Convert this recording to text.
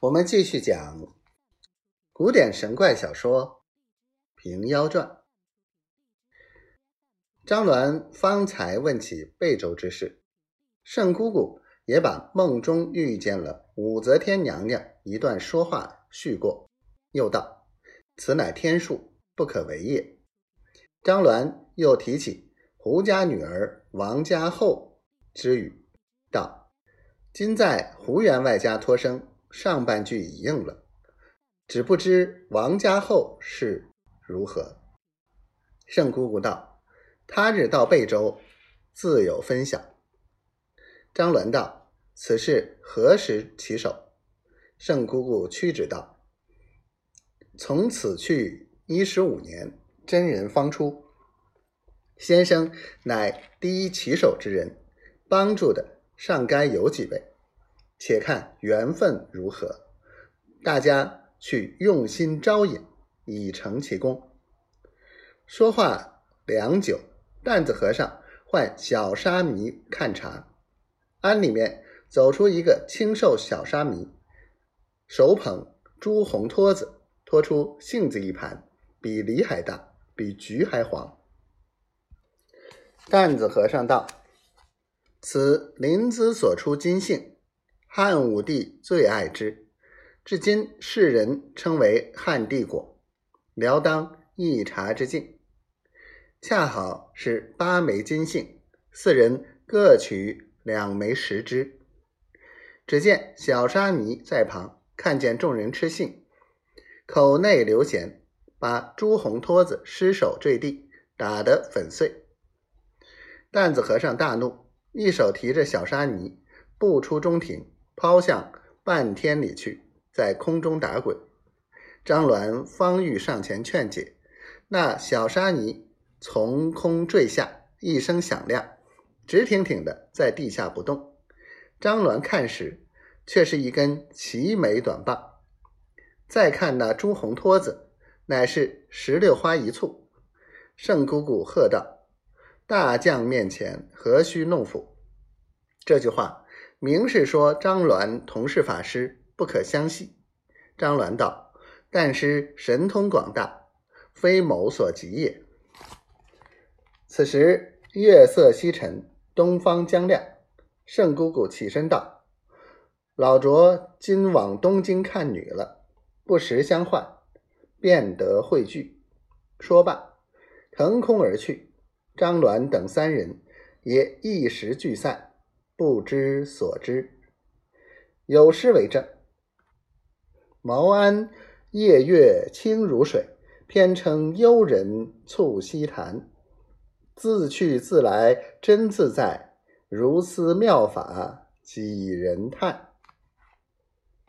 我们继续讲古典神怪小说《平妖传》。张鸾方才问起贝州之事，圣姑姑也把梦中遇见了武则天娘娘一段说话叙过，又道：“此乃天数，不可为也。”张鸾又提起胡家女儿王家后之语，道：“今在胡员外家托生。”上半句已应了，只不知王家后是如何。圣姑姑道：“他日到贝州，自有分晓。”张鸾道：“此事何时起手？”圣姑姑屈指道：“从此去一十五年，真人方出。先生乃第一起手之人，帮助的尚该有几位。”且看缘分如何，大家去用心招引，以成其功。说话良久，担子和尚唤小沙弥看茶。庵里面走出一个清瘦小沙弥，手捧朱红托子，托出杏子一盘，比梨还大，比橘还黄。担子和尚道：“此灵芝所出金杏。”汉武帝最爱之，至今世人称为汉帝果，聊当一茶之境。恰好是八枚金杏，四人各取两枚食之。只见小沙弥在旁看见众人吃杏，口内流涎，把朱红托子失手坠地，打得粉碎。担子和尚大怒，一手提着小沙弥步出中庭。抛向半天里去，在空中打滚。张鸾方欲上前劝解，那小沙弥从空坠下，一声响亮，直挺挺的在地下不动。张鸾看时，却是一根齐眉短棒。再看那朱红托子，乃是石榴花一簇。圣姑姑喝道：“大将面前，何须弄斧？”这句话。明是说张鸾同是法师，不可相信。张鸾道：“但师神通广大，非某所及也。”此时月色西沉，东方将亮。圣姑姑起身道：“老拙今往东京看女了，不时相唤，便得汇聚。”说罢，腾空而去。张鸾等三人也一时聚散。不知所知，有诗为证：“毛安夜月清如水，偏称幽人促溪潭。自去自来真自在，如斯妙法几人叹。”